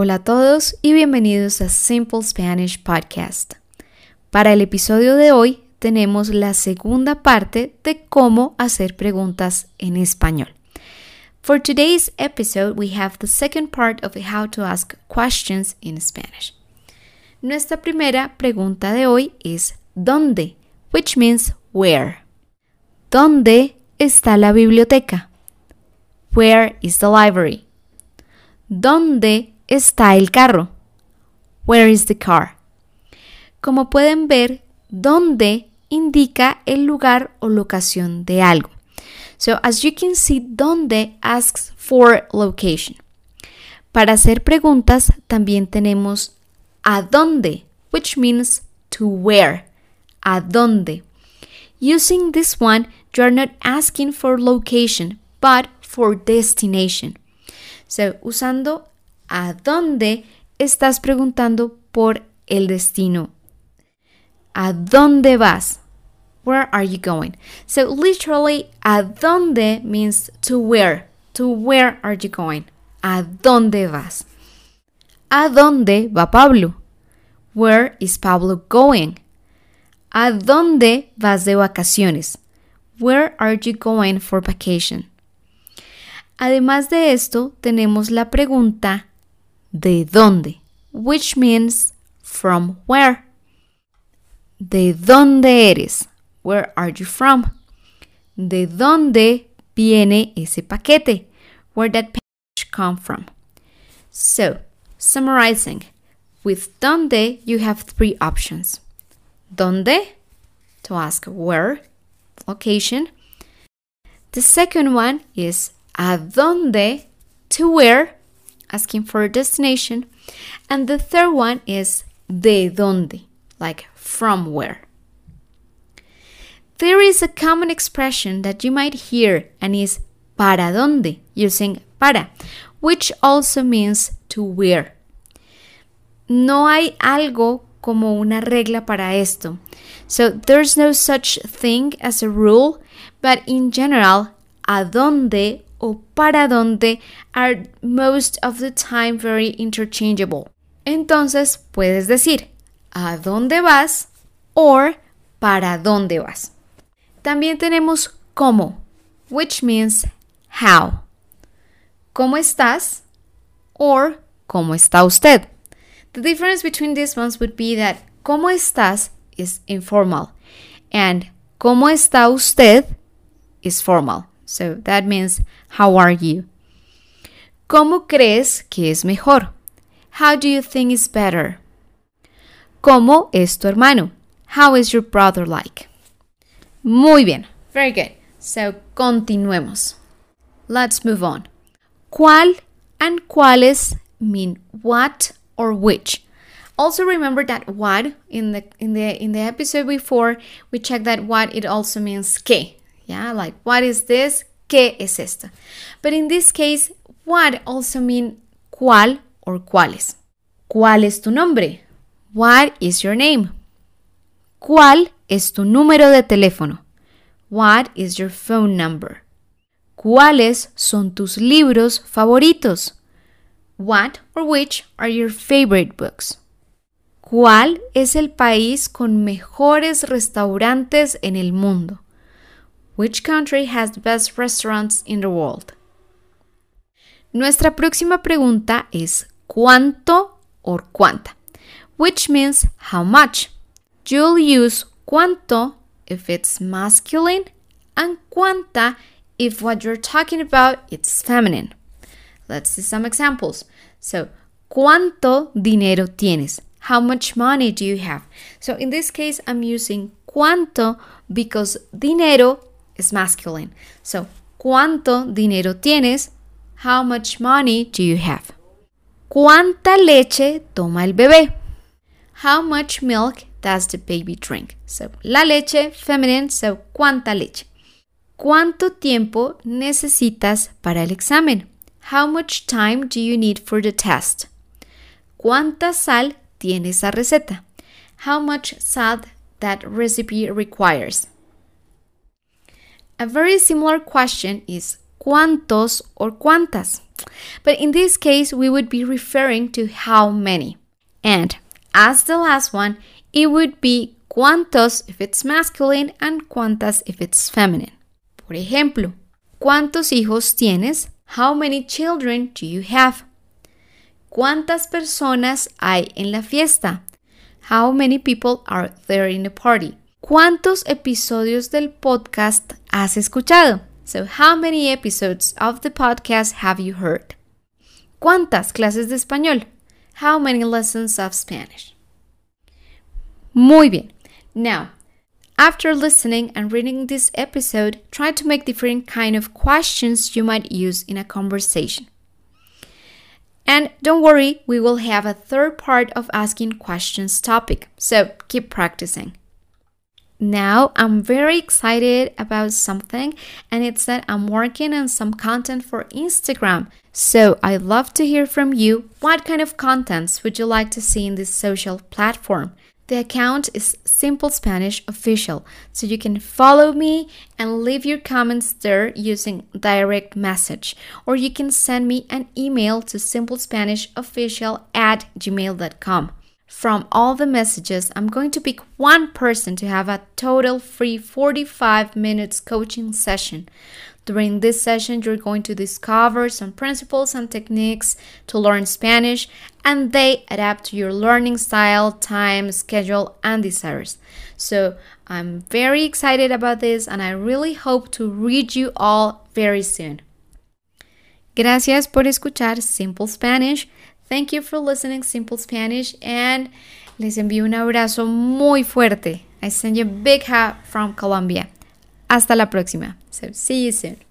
Hola a todos y bienvenidos a Simple Spanish Podcast. Para el episodio de hoy tenemos la segunda parte de cómo hacer preguntas en español. For today's episode, we have the second part of how to ask questions in Spanish. Nuestra primera pregunta de hoy es ¿dónde? which means where. ¿Dónde está la biblioteca? Where is the library? ¿Dónde está el carro? Where is the car? Como pueden ver, dónde indica el lugar o locación de algo. So as you can see, dónde asks for location. Para hacer preguntas también tenemos a dónde, which means to where. A dónde. Using this one, you are not asking for location, but for destination. So, usando a dónde estás preguntando por el destino. ¿A dónde vas? Where are you going? So literally, a dónde means to where. To where are you going? ¿A dónde vas? ¿A dónde va Pablo? Where is Pablo going? ¿A dónde vas de vacaciones? Where are you going for vacation? Además de esto, tenemos la pregunta ¿de dónde? which means from where. ¿De dónde eres? Where are you from? ¿De dónde viene ese paquete? Where that package come from? So, summarizing, with dónde you have three options. ¿Dónde? To ask where, location. The second one is a dónde, to where, asking for a destination. And the third one is de dónde, like from where. There is a common expression that you might hear and is para dónde, using para, which also means to where. No hay algo como una regla para esto. So there's no such thing as a rule, but in general, a dónde o para dónde are most of the time very interchangeable. Entonces puedes decir a dónde vas or para dónde vas. También tenemos cómo, which means how. ¿Cómo estás? or ¿cómo está usted? The difference between these ones would be that ¿cómo estás? is informal and ¿cómo está usted? is formal. So that means how are you? ¿Cómo crees que es mejor? How do you think is better? ¿Cómo es tu hermano? How is your brother like? Muy bien. Very good. So continuemos. Let's move on. ¿Cuál and cuáles mean what or which. Also remember that what in the in the in the episode before we checked that what it also means que. Yeah, like what is this? ¿Qué es esto? But in this case, what also mean cuál or cuáles. ¿Cuál es tu nombre? What is your name? ¿Cuál es tu número de teléfono? What is your phone number? ¿Cuáles son tus libros favoritos? What or which are your favorite books? ¿Cuál es el país con mejores restaurantes en el mundo? Which country has the best restaurants in the world? Nuestra próxima pregunta es ¿cuánto or cuánta? Which means how much. You'll use cuánto if it's masculine and cuánta if what you're talking about is feminine. Let's see some examples. So, ¿cuánto dinero tienes? How much money do you have? So, in this case, I'm using cuánto because dinero is masculine. So, ¿cuánto dinero tienes? How much money do you have? ¿Cuánta leche toma el bebé? How much milk does the baby drink? So, la leche, feminine, so ¿cuánta leche? ¿Cuánto tiempo necesitas para el examen? How much time do you need for the test? ¿Cuánta sal tiene esa receta? How much salt that recipe requires? A very similar question is ¿cuántos or cuántas? But in this case, we would be referring to how many. And as the last one, it would be cuántos if it's masculine and cuántas if it's feminine. Por ejemplo, ¿cuántos hijos tienes? How many children do you have? ¿Cuántas personas hay en la fiesta? How many people are there in the party? ¿Cuántos episodios del podcast has escuchado? So, how many episodes of the podcast have you heard? ¿Cuántas clases de español? How many lessons of Spanish? Muy bien. Now, after listening and reading this episode, try to make different kind of questions you might use in a conversation. And don't worry, we will have a third part of asking questions topic. So keep practicing. Now I'm very excited about something, and it's that I'm working on some content for Instagram. So I'd love to hear from you. What kind of contents would you like to see in this social platform? The account is Simple Spanish Official, so you can follow me and leave your comments there using direct message, or you can send me an email to simplespanishofficial at gmail.com. From all the messages, I'm going to pick one person to have a total free 45 minutes coaching session. During this session, you're going to discover some principles and techniques to learn Spanish, and they adapt to your learning style, time, schedule, and desires. So, I'm very excited about this, and I really hope to read you all very soon. Gracias por escuchar Simple Spanish. Thank you for listening Simple Spanish, and les envío un abrazo muy fuerte. I send you a big hug from Colombia. Hasta la próxima. So, see you soon.